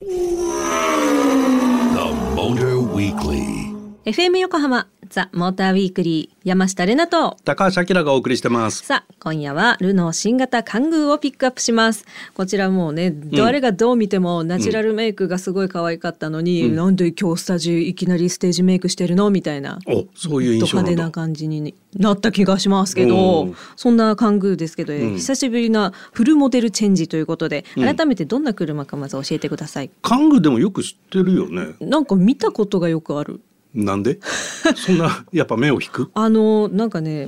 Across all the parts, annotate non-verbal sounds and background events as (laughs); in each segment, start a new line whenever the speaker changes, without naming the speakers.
The Motor Weekly
FM 横浜ザ・モーターウィークリー山下れなと。
高橋明がお送りしてます。
さあ今夜はルノー新型カングーをピックアップします。こちらもうね誰がどう見てもナチュラルメイクがすごい可愛かったのに、なんで今日スタジオいきなりステージメイクしてるの？みたいな。
お、そういう
ド
印象。
派手な感じになった気がしますけ
お
ど
ー
そんなカングーですけど、久しぶりなフルモデルチェンジということで
ん。
改めてどんな車かまず教えてください、
カングでもよく知ってるよね。
なんか見たことがよくある
なんで？(laughs) そんなやっぱ目を引く？
あのなんかね、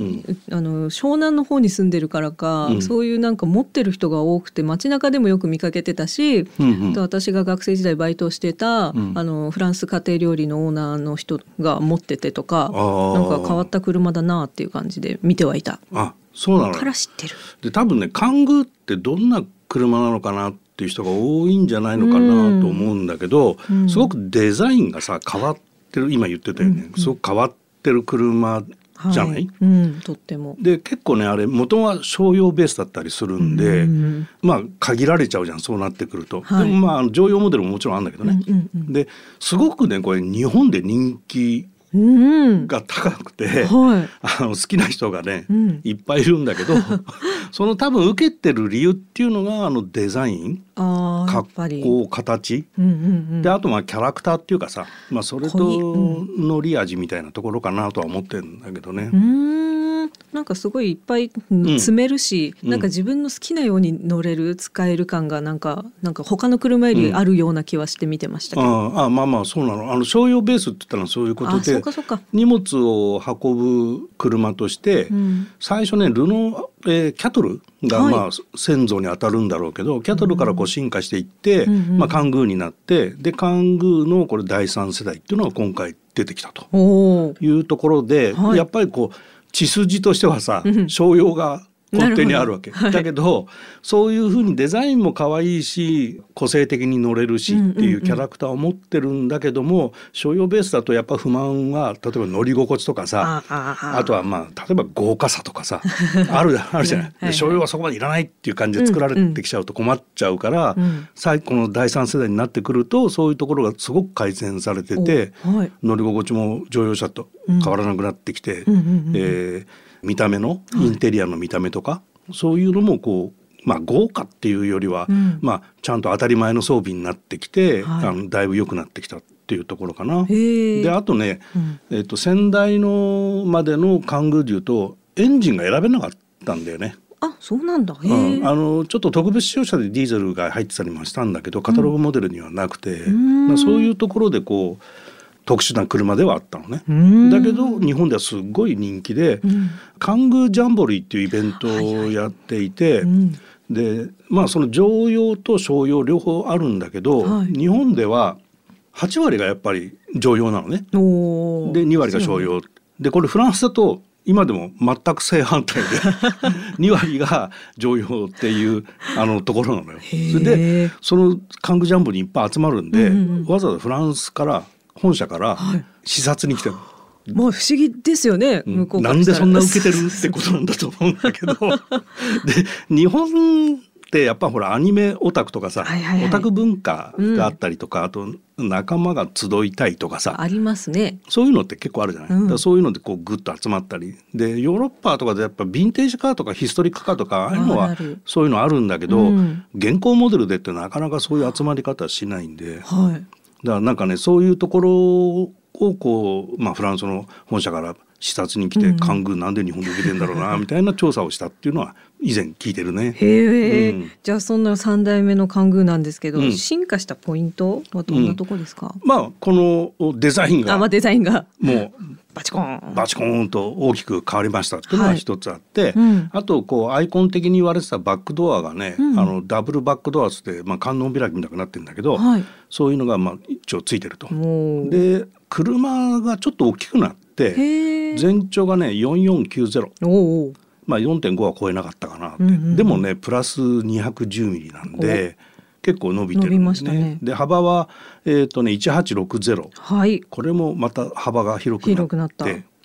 あの湘南の方に住んでるからか、
うん
そういうなんか持ってる人が多くて街中でもよく見かけてたし、
うんうん
あと私が学生時代バイトをしてた、
ん
あのフランス家庭料理のオーナーの人が持っててとかなんか変わった車だなっていう感じで見てはいた。
あ、そうなの
か。ら知ってる。
で、多分ね、カングってどんな車なのかなっていう人が多いんじゃないのかなと思うんだけど、
うん
すごくデザインがさ変わってる。今言ってたよね。すごく変わってる車じゃない？
はいうん、とっても。
で結構ねあれ元は商用ベースだったりするんで、
うん
まあ限られちゃうじゃんそうなってくると、
はい
でもまああの常用モデルももちろんあるんだけどね、
うんうんうん
ですごくねこれ日本で人気
うん、
が高くて、
はい。
あの好きな人がね、
うん
いっぱいいるんだけど (laughs) その多分受けてる理由っていうのがあのデザイン格
り。
好形
うんうんうん。
であとまあキャラクターっていうかさ、まあ、それとのり味みたいなところかなとは思ってるんだけどね
う。ーんなんかすごいいっぱい積めるし、
うん。
なんか自分の好きなように乗れる使える感がなんかなんか他の車よりあるような気はして見てましたけど、
ああまあまあそうなの。あの商用ベースって言ったらそういうことで
うかそうか、
荷物を運ぶ車として、
うん。
最初ねルノー、えーキャトルが
はい。
まあ先祖に当たるんだろうけど、キャトルからこう進化していって、
うんうん。
まあ、カングーになってでカングーのこれ第三世代っていうのが今回出てきたというところで、
はい。
やっぱりこう血筋としてはさ、
うん。
商用が根底にあるわけ、
はい。
だけどそういうふうにデザインも可愛いし個性的に乗れるしっていうキャラクターを持ってるんだけども、商用ベースだとやっぱ不満は例えば乗り心地とかさ
ああ
あとはまあ例えば豪華さとかさ (laughs) あるあるじゃない。
はい
商用はそこまでいらないっていう感じで作られてきちゃうと困っちゃうから、
うん
最後の第三世代になってくるとそういうところがすごく改善されてて、
おはい。
乗り心地も乗用車と変わらなくなってきて、
うんうんうんうん。
えー見た目のインテリアの見た目とか、そういうのもこう、まあ、豪華っていうよりは、
うん。
まあ、ちゃんと当たり前の装備になってきて、
はい。
あのだいぶ良くなってきたっていうところかな。であとね、
うん。
えっと先代のまでのカングーでいうとエンジンが選べなかったんだよね。
あそうなんだ。
うん。あのちょっと特別仕様車でディーゼルが入ってたりもしたんだけどカタログモデルにはなくて、
ん。
まあ、そういうところでこう特殊な車ではあったのね。
ん。
だけど日本ではすごい人気で、
ん。
カングージャンボリーっていうイベントをやっていて、
うん。
でまあその常用と商用両方あるんだけど、
はい。
日本では8割がやっぱり常用なのね。で2割が商用。でこれフランスだと今でも全く正反対で (laughs) 2割が常用っていうあのところなのよ。そ
へ
れで
ー
そのカングジャンボにいっぱい集まるんで、
うんうんうん。
わざわざフランスから本社から
はい。
視察に来てる。
まあ不思議ですよね、
うん。
向こうか
なんでそんな受けてるってことなんだと思うんだけど。(laughs) で日本ってやっぱほらアニメオタクとかさ、
はいはいはい。
オタク文化があったりとか、あと仲間が集いたいとかさ
ありますね。
そういうのって結構あるじゃない、
うん。
そういうのでこうグッと集まったり。でヨーロッパとかでやっぱヴィンテージカーとかヒストリックカーとかああいうのはそういうのあるんだけど、
うん。
現行モデルでってなかなかそういう集まり方はしないんで。
はい
だからなんかねそういうところをこう、まあ、フランスの本社から視察に来て、
うん。
官軍なんで日本で受けてんだろうなみたいな調査をしたっていうのは以前聞いてるね。
へえ、
うん。
じゃあそんな三代目の関宮なんですけど、
うん。
進化したポイントはどんなとこですか、
まあこのデザインが
あまあデザインが。
も
バチコーン。
うバチコーンと大きく変わりましたっていうのが
はい。
一つあって、
うん。
あとこうアイコン的に言われてたバックドアがね、
うん。
あのダブルバックドアっつって、まあ、観音開きみたいになってるんだけど、
はい。
そういうのがまあ一応ついてると。で車がちょっと大きくなって全長がね4490
おお
まあ4.5は超えなかったかなって、
うんうんうん。
でもねプラス210ミリなんで結構伸びてるんでね。
したね。
で幅はえっ、とね1860
はい。
これもまた幅が広くなって。
広くなった。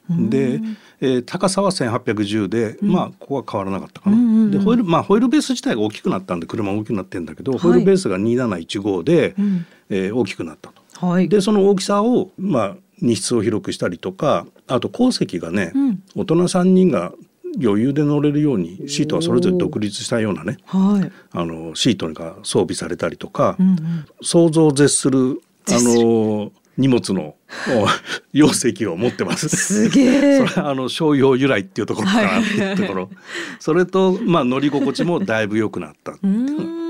で、えー高さは1810で、まあここは変わらなかったかな。
うんうんうん。
でホイールまあホイールベース自体が大きくなったんで車も大きくなってんだけど、ホイールベースが2715で、
ん。
えー大きくなったと。
はい。
でその大きさをまあ荷室を広くしたりとかあと後席がね、
うん
大人3人が余裕で乗れるようにシートはそれぞれ独立したようなね
はい。
あのシートが装備されたりとか、
うんうん。
想像を絶するあの荷物のお (laughs) 容積を持ってます。
すげえ (laughs)
それはあの商用由来っていうところかなっていうところ、(laughs) それとまあ乗り心地もだいぶ良くなったって
う
いう。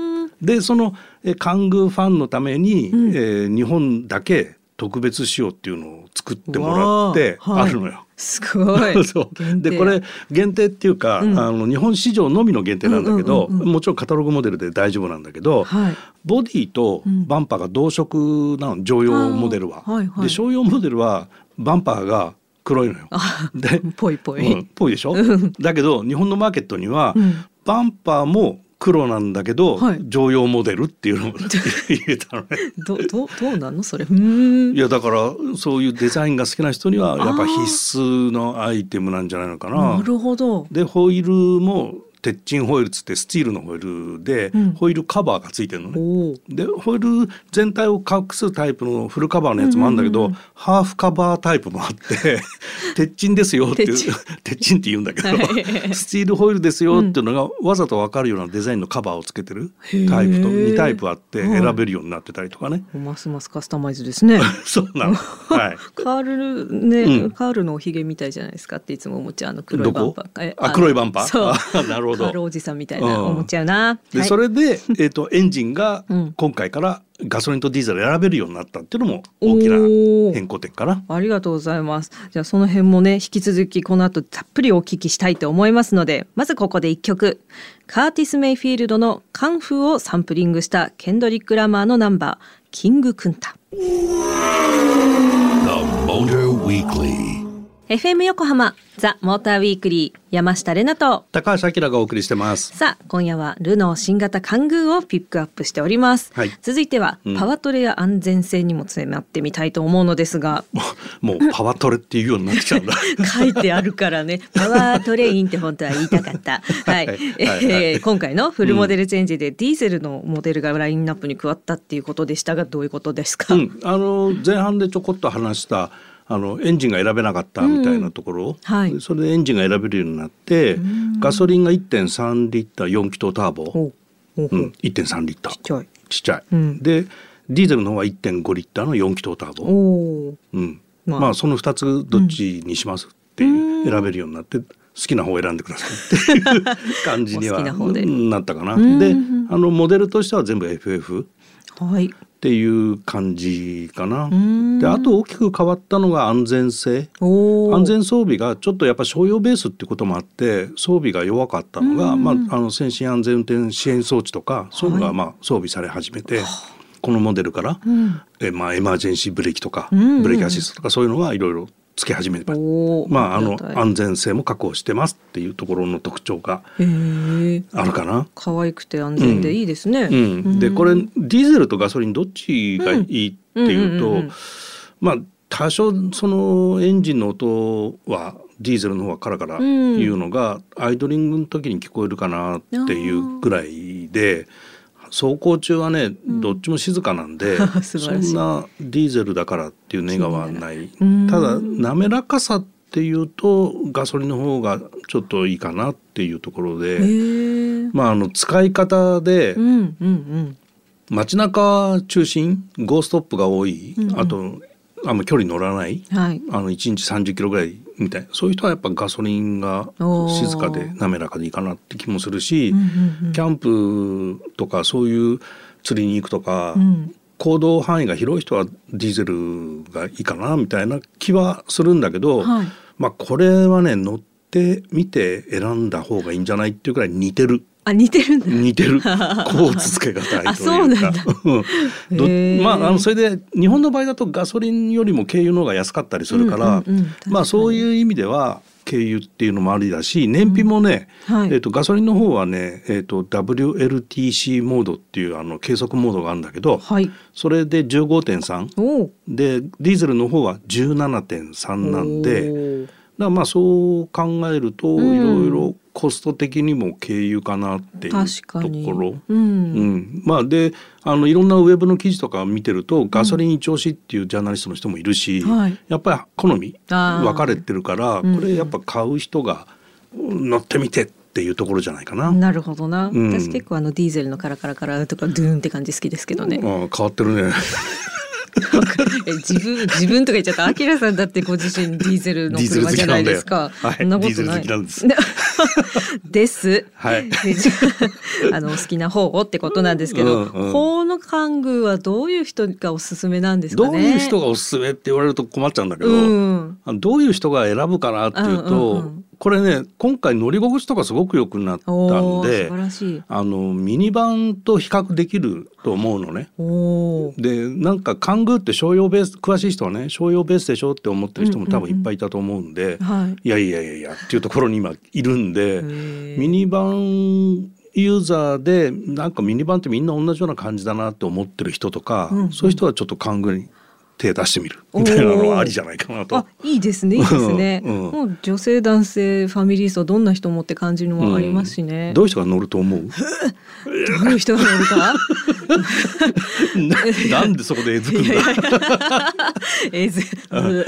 でそのえカングーファンのために、
うん
えー日本だけ特別仕様っていうのを作ってもらって
わあ
あるのよ。
すごい。(laughs)
そうでこれ限定っていうか、
うん
あの日本市場のみの限定なんだけど、
うんうんうんうん
もちろんカタログモデルで大丈夫なんだけど、
はい。
ボディとバンパーが同色なの乗用モデルは。
はいはい
で商用モデルはバンパーが黒いのよ。で (laughs)
ぽいぽい。
うん、ぽいでしょ？だけど日本のマーケットには、
うん
バンパーも黒なんだけど、
はい
乗用モデルっていうのを入れたのね。(laughs)
どどどうなんのそれ？
い。やだからそういうデザインが好きな人にはやっぱ必須のアイテムなんじゃないのかな。
なるほど。
でホイールも鉄鎮ホイールつってスチールのホイールで、
うん
ホイールカバーがついてるのね。
おお。
でホイール全体を隠すタイプのフルカバーのやつもあるんだけど、ハーフカバータイプもあって (laughs) 鉄鎮ですよっていう
鉄鎮 (laughs)
って言うんだけど、
はい
スチールホイールですよっていうのがわざと分かるようなデザインのカバーをつけてるタイプと
へー
2タイプあって
はい
選べるようになってたりとかね。
ますますカスタマイズですね。(laughs)
そうなの。はい。
カールね、
うん
カールのおひげみたいじゃないですかっていつも思っちゃうあの黒いバンパー。え
あ黒いバンパー？
そう。
あなるほど
カールおじさんみたいな
うん
思っちゃうな。
で、
はい
それで、えっ、と、エンジンが
うん
今回からガソリンとディーゼル選べるようになったっていうのも大きな変更点かな。
ありがとうございます。じゃあその辺もね引き続きこの後たっぷりお聞きしたいと思いますのでまずここで一曲カーティス・メイフィールドのカンフーをサンプリングしたケンドリック・ラマーのナンバーキング・クンタ。
The Motor Weekly.
FM 横浜ザ・モーターウィークリー山下れなと。
高橋明がお送りしてます。
さあ今夜はルノー新型カングーをピックアップしております、
はい。
続いては、
うん。
パワトレや安全性にも迫ってみたいと思うのですが。
もうパワートレっていうようになっちゃうんだ。(laughs)
書いてあるからね。パワートレインって本当は言いたかった。(laughs) はい、
はい。
え
はい。
ー今回のフルモデルチェンジでディーゼルのモデルがラインナップに加わったっていうことでしたがどういうことですか、
うん、あの前半でちょこっと話したあのエンジンが選べなかったみたいなところ、
はい。
それでエンジンが選べるようになってガソリンが1.3リッター4気筒ターボ、う。ん、1.3リッター。
ちっちゃい。
ちっちゃい、
うん。
でディーゼルの方は1.5リッターの4気筒ターボ、うん。
まあ。
まあ、その2つどっちにしますっていう選べるようになって好きな方を選んでくださいっていう感じには (laughs)
な
ったかな。
うん。
であのモデルとしては全部 FF
はい
っていう感じかな。
ん。
であと大きく変わったのが安全性。安全装備がちょっとやっぱ商用ベースってこともあって装備が弱かったのが、まあ、あの先進安全運転支援装置とかそうい。うのがまあ装備され始めて、このモデルから、
うん。
えまあ、エマージェンシーブレーキとか、
うん。
ブレーキアシストとかそういうのがいろいろつけ始めてままあ、あの安全性も確保してますっていうところの特徴があるかな。
可愛くて安全でいいですね。
うん、でこれディーゼルとガソリンどっちがいいっていうと、
うんうんうんうん。
まあ多少そのエンジンの音はディーゼルの方がカラカラいうのが、アイドリングの時に聞こえるかなっていうぐらいで走行中はね、どっちも静かなんで (laughs) そんなディーゼルだからっていうネガはない。
うん
ただ滑らかさっていうとガソリンの方がちょっといいかなっていうところで。まあ、あの使い方で
うんうんうん。
街中中心ゴーストップが多い、
うんうん。
あとあんま距離乗らない。
はい。
あの1日30キロぐらいみたいな。そういう人はやっぱガソリンが静かで滑らかでいいかなって気もするし、
うんうんうん
キャンプとかそういう釣りに行くとか、
うん。
行動範囲が広い人はディーゼルがいいかなみたいな気はするんだけど、
はい。
まあこれはね乗ってみて選んだ方がいいんじゃないっていうくらい似てる。
あ似てるんだ。
似てる。コーツ付け方というか。
あそうなんだ。
まああのそれで日本の場合だとガソリンよりも軽油の方が安かったりするから、
うんうんうん確かに。
まあそういう意味では軽油っていうのもありだし燃費もね、
うんはい。
えっとガソリンの方はね、えっと WLTC モードっていうあの計測モードがあるんだけど、
はい。
それで15.3
おお。
でディーゼルの方は17.3なん
お
で
ー
らまあそう考えると、
うん。
いろいろコスト的にも経由かなっていうところ。
う
うん。ん、まあであのいろんなウェブの記事とか見てるとガソリン一押しっていうジャーナリストの人もいるし、
はい。
やっぱり好み分かれてるから
うん。
これやっぱ買う人がうん乗ってみてっていうところじゃないかな。
なるほどな、
うん。
私結構あのディーゼルのカラカラカラとかドゥーンって感じ好きですけどね、
ああ変わってるね。(laughs)
え自分自分とか言っちゃった？アキラさんだってご自身ディーゼルの車じゃ
きな
いですか。
はい
そんなことない。
です (laughs)
です。
はい (laughs)
ああのお好きな方をってことなんですけど、
うんうん
法の関宮はどういう人がおすすめなんですかね？
どういう人がおすすめって言われると困っちゃうんだけど、
うん
どういう人が選ぶかなっていうと、
うんうんうん
これね今回乗り心地とかすごく良くなったんで。あのミニバンと比較できると思うのね。でなんかカングーって商用ベース詳しい人はね商用ベースでしょって思ってる人も多分いっぱいいたと思うんで、
はい。
いやいやいやいやっていうところに今いるんでミニバンユーザーでなんかミニバンってみんな同じような感じだなって思ってる人とか、
うんうん
そういう人はちょっとカングーに手出してみる。みたいなのはありじゃないかなと。
あ。いいですねいいですね、(laughs)
うん。
もう女性男性ファミリー層どんな人もって感じのもありますしね、
どういう人が乗ると思う？
どういう人が乗るか？(laughs)
ななんでそこでえずくんだ？
えずうん。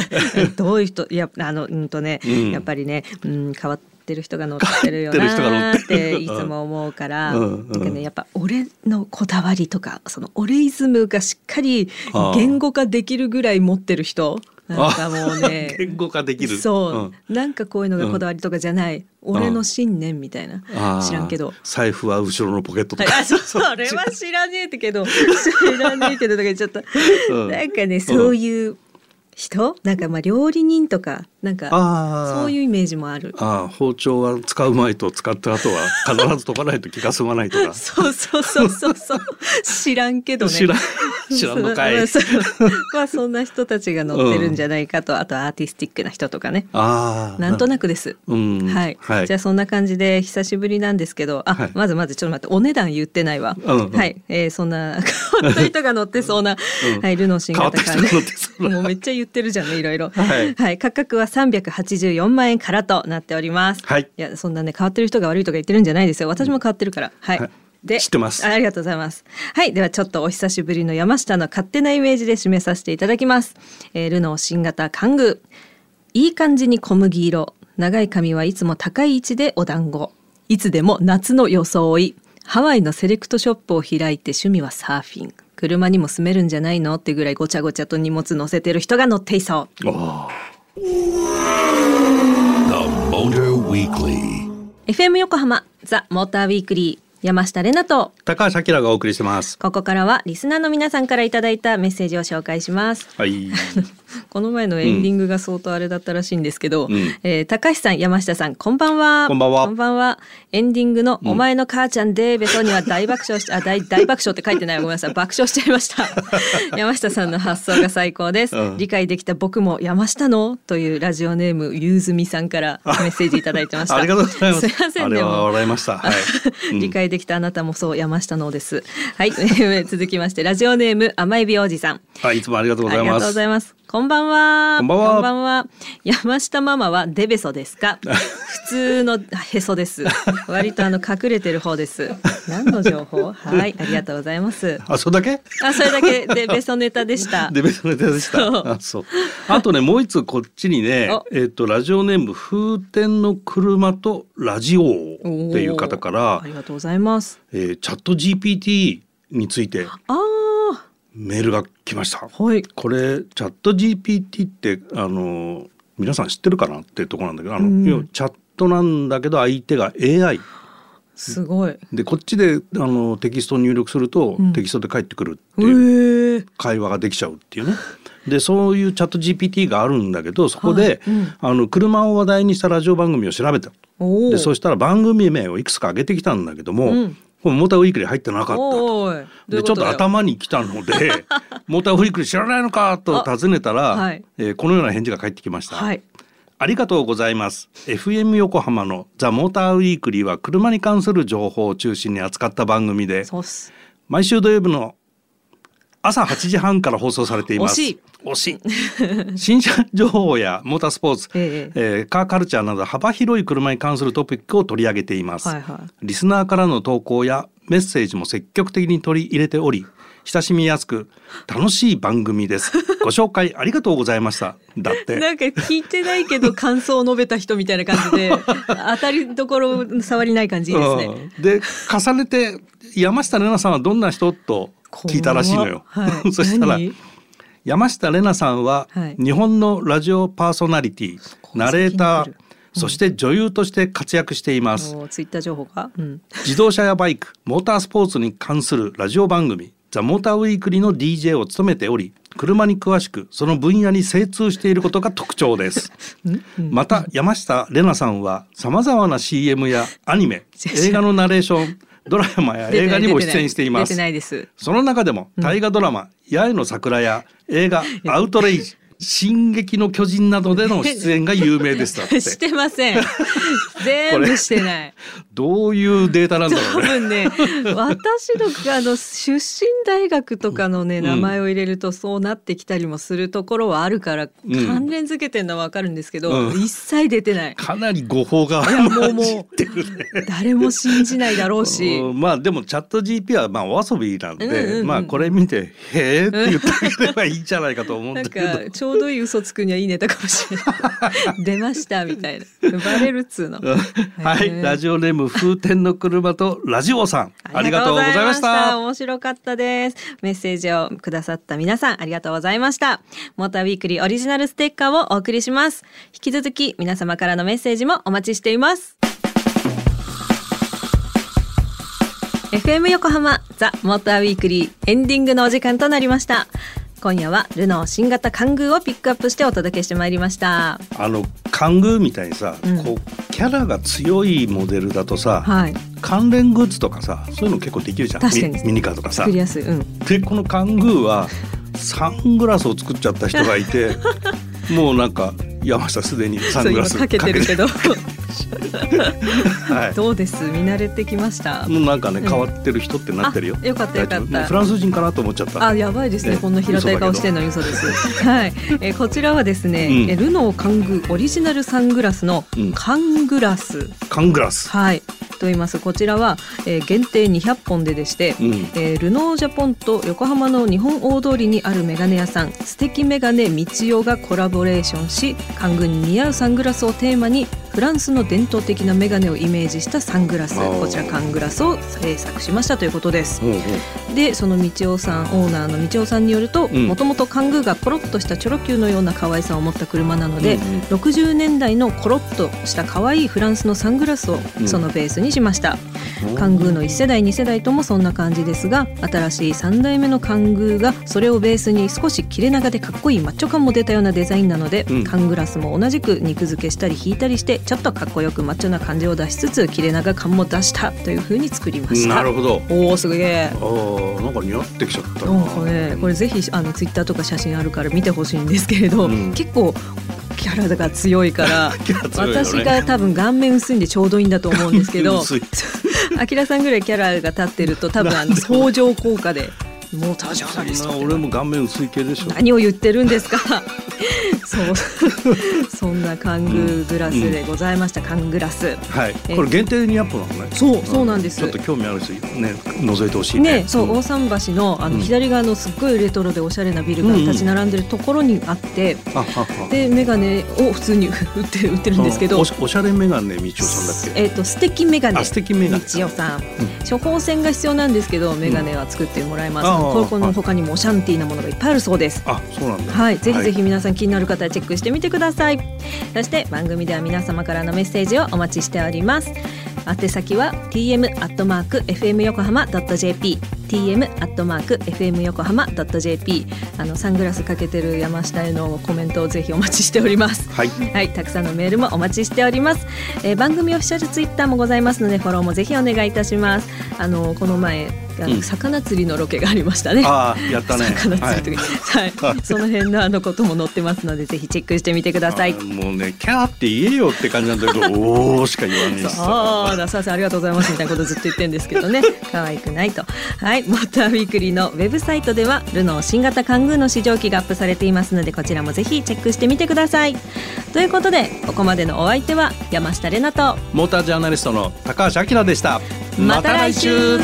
どういう人いやあのうんとね、
うん。
やっぱりね、うん、変わってる人が乗ってるよ
変わってる人が乗
なーっ
って
いつも思うから、
うんうん。
なんかねやっぱ俺のこだわりとかそのオレイズムがしっかり言語化できるぐらい持ってる人なんかもうね。(laughs)
言語化できる。
そう、なんかこういうのがこだわりとかじゃない、俺の信念みたいな、
あー。
知らんけど。
財布は後ろのポケットと
はい、そうそれは知らねえってけど知らねえけどとか言っちゃった、
うん。
なんかねそういう人？なんかまあ料理人とかなんかそういうイメージもある。
ああ包丁は使う前と使った後は必ず研がないと気が済まないとか。(laughs)
そうそうそうそうそう。知らんけどね。
知らん知らんのかい。(laughs)
まあそんな人たちが乗ってるんじゃないかと、あとアーティスティックな人とかね。
ああ
なんとなくです。
うん。
はい、
はい。
じゃあそんな感じで久しぶりなんですけど。あ、
はい。
まずまずちょっと待ってお値段言ってないわ、
うんうん。
はい、えー、そんな変わった人が乗ってそうな、
うん
はい、ルノー新型
変わった人が乗ってそうな。
もうめっちゃ言ってるじゃんねいろいろ。
はい。
価格は384万円からとなっております。
はい。
やそんなね変わってる人が悪いとか言ってるんじゃないですよ。私も変わってるから。はい、
はい
で
知ってます。
あありがとうございます。はいではちょっとお久しぶりの山下の勝手なイメージで締めさせていただきます、えールノー新型カングーいい感じに小麦色。長い髪はいつも高い位置でお団子。いつでも夏の装い。ハワイのセレクトショップを開いて趣味はサーフィン。車にも住めるんじゃないのってぐらいごちゃごちゃと荷物乗せてる人が乗っていそう。
あ
The Motor Weekly.
FM 横浜ザ・モーターウィークリー山下れなと
あ高橋明がお送りしてます。
ここからはリスナーの皆さんからいただいたメッセージを紹介します。
はい。(laughs)
この前のエンディングが相当あれだったらしいんですけど、
うん。
えー高橋さん山下さんこんばんは。
こんばんは。
こんばんは。エンディングのお前の母ちゃんでベソには大爆笑しあ大大爆笑って書いてない。ごめんなさい。爆笑しちゃいました。(laughs) 山下さんの発想が最高です、
うん。
理解できた僕も山下のというラジオネームゆうずみさんからメッセージいただいてました。(laughs)
ありがとうございます。
すいませんでも。
笑いました。はい、うん。
理解できたあなたもそう山下のです。はい、(laughs) 続きましてラジオネーム甘エビ王子さん。
はいいつもありがとうござい
ありがとうご
ます
ざいます。こんばんは。
こんばんは
山下ママはデベソですか？(laughs) 普通のへそです。割とあの隠れてる方です。何の情報？はい、ありがとうございます。
あそれだけ？
あ、それだけデベソネタでした。(laughs)
デベソネタでしたあそうあとねもう一つこっちにね
お
えっ、とラジオネーム風天の車とラジオっていう方から
ありがとうございます。
えーチャット GPT について
ああ、
メールが来ました。
はい。
これチャット GPT ってあの皆さん知ってるかなっていうところなんだけどあの、
うん
要はチャットなんだけど相手が AI
すごい。
でこっちであのテキストを入力すると、
うん
テキストで返ってくるって
へ
いう
え。
会話ができちゃうっていうね。でそういうチャット GPT があるんだけどそこで、
はいうん
あの車を話題にしたラジオ番組を調べた。でそしたら番組名をいくつか挙げてきたんだけども、
うん
モーターウィークリー入ってなかったと。でちょっと。頭に来たので (laughs) モーターウィークリー知らないのかと尋ねたら、
あはい
えーこのような返事が返ってきました。
はい。
ありがとうございます。FM 横浜のザ・モーターウィークリーは車に関する情報を中心に扱った番組で。毎週土曜日の朝8時半から放送されています。
惜しい。
新車情報やモータースポーツ、
え
え。ーカーカルチャーなど幅広い車に関するトピックを取り上げています、
はいはい。
リスナーからの投稿やメッセージも積極的に取り入れており親しみやすく楽しい番組です。(laughs) ご紹介ありがとうございました。だって。(laughs)
なんか聞いてないけど感想を述べた人みたいな感じで (laughs) 当たりどころ触りない感じですね。
うん。で重ねて山下玲奈さんはどんな人と聞いたらしいのよ。
は。い。(laughs)
そしたら
何？
山下玲奈さんは
はい。
日本のラジオパーソナリティ、ナレーターそして女優として活躍しています。
おツイッター情報か、うん、
自動車やバイクモータースポーツに関するラジオ番組「ザ・モーターウィークリーの DJ を務めており車に詳しくその分野に精通していることが特徴です。また山下玲奈さんはさまざまな CM やアニメ (laughs) 映画のナレーションドラマや映画にも出演しています。その中でも大河ドラマ「八重の桜」や映画 (laughs)「アウトレイジ」「進撃の巨人」などでの出演が有名ですだって (laughs)
してません。全部してない。
どういうデータなんだろ
多
うね。
分ね私のあの出身大学とかのね
ん
名前を入れるとそうなってきたりもするところはあるから、
ん
関連づけてるのはわかるんですけど、
うん
一切出てない。
かなり誤報が
いやもうもう。誰も信じないだろうし。
うんまあでもチャット GP はまあお遊びなんで、
うんうんうん
まあこれ見て「へえ」って言ってあげればいいんじゃないかと思うんだけど。
ょうどいい嘘つくにはいいネタかもしれない。(laughs) 出ましたみたいな。バレるっつうの。
はい、ラジオネーム風天の車とラジオさん、ありがとうございました。
面白かったです。メッセージをくださった皆さん、ありがとうございました。モーターウィークリーオリジナルステッカーをお送りします。引き続き皆様からのメッセージもお待ちしています。FM 横浜ザ・モーターウィークリーエンディングのお時間となりました。今夜はルノー新型カングーをピックアップしてお届けしてまいりました。
あのカングーみたいにさ、
うん
こうキャラが強いモデルだとさ、
はい。
関連グッズとかさ、そういうの結構できるじゃん。
確かに
ミミニカーとかさ
作。りやすい。うん。
でこのカングーはサングラスを作っちゃった人がいて、(laughs) もうなんか山下すでにサングラス
かけてるけど。(laughs) (laughs)
はい。
どうです？見慣れてきました？
もうなんかね
うん。
変わってる人ってなってるよ。
あよかったよかった。
フランス人かなと思っちゃった。
あやばいですね。
ね
こんな平たい顔してんのに嘘です。はい、えーこちらはですね、
うん。
えルノーカングオリジナルサングラスの
うん
カングラス、
カングラス。
はい。と言います。こちらは、えー限定200本ででして、
うん。
えールノージャポンと横浜の日本大通りにあるメガネ屋さん。素敵メガネみちおがコラボレーションしカングに似合うサングラスをテーマにフランスの伝統的なメガネをイメージしたサングラスこちらカングラスを制作しましたということです。
うんうん。
でその道夫さんオーナーの道夫さんによると
うん。
もともとカングーがコロッとしたチョロ Q のような可愛さを持った車なので、
うんうん。
60年代のコロッとした可愛いフランスのサングラスを
うん。
そのベースにしました、カングーの1世代2世代ともそんな感じですが新しい3代目のカングーがそれをベースに少し切れ長でかっこいいマッチョ感も出たようなデザインなので、
うん。
カングラスも同じく肉付けしたり引いたりしてちょっとかっこよくマッチョな感じを出しつつ切れ長感も出したという風に作りました。
なるほど。
おおすげえ
ああ、なんか似合ってきちゃったな。
うんこれこれぜひあのツイッターとか写真あるから見てほしいんですけれど、
うん。
結構キャラが強いから (laughs)
ね。
私が多分顔面薄いんでちょうどいいんだと思うんですけどあきらさんぐらいキャラが立ってると多分あの相乗効果で。もう登場
そん
です
な俺も顔面薄い系でしょ。
何を言ってるんですかそう。(laughs) そんなカングーグラスでございました、カングラス。
はい。
え
これ限定200本なのね。
そうそうなんです。
ちょっと興味ある人ね。覗いてほしいね。
ね、そう、
ん。
大桟橋のあの
うん。
左側のすっごいレトロでおしゃれなビルが立ち並んでるところにあって。でメガネを普通に売って売ってるんですけど。
おしおしゃれメガネみちおさんだっけ？
えっ、と素敵メガネ。
あ素敵メガネ。
道夫さん、処方箋が必要なんですけどメガネは作ってもらいます、ここの他にもオシャンティーなものがいっぱいあるそうです。
あそうなんだ。
はい、ぜひぜひ皆さん気になる方はチェックしてみてください。そして番組では皆様からのメッセージをお待ちしております。宛先は tm アットマーク fm 横浜ドット jp tm アットマーク fm 横浜ドット jp あのサングラスかけてる山下へのコメントをぜひお待ちしております。
はい。
はい、たくさんのメールもお待ちしております。えー番組オフィシャルツイッターもございますのでフォローもぜひお願いいたします。あのこの前あの魚釣りのロケがありましたね。
ああやったね。
魚釣りはい、はい、その辺のあのことも載ってますのでぜひチェックしてみてください。
もうねキャーって言えよって感じなんだけど (laughs) おおしか言わないです。
そうださあありがとうございますみたいなことずっと言ってるんですけどね (laughs) 可愛くないと。はいモーターウィークリーのウェブサイトではルノー新型カングーの試乗機がアップされていますのでこちらもぜひチェックしてみてください。ということでここまでのお相手は山下れなと
モータージャーナリストの高橋明でした。
また来週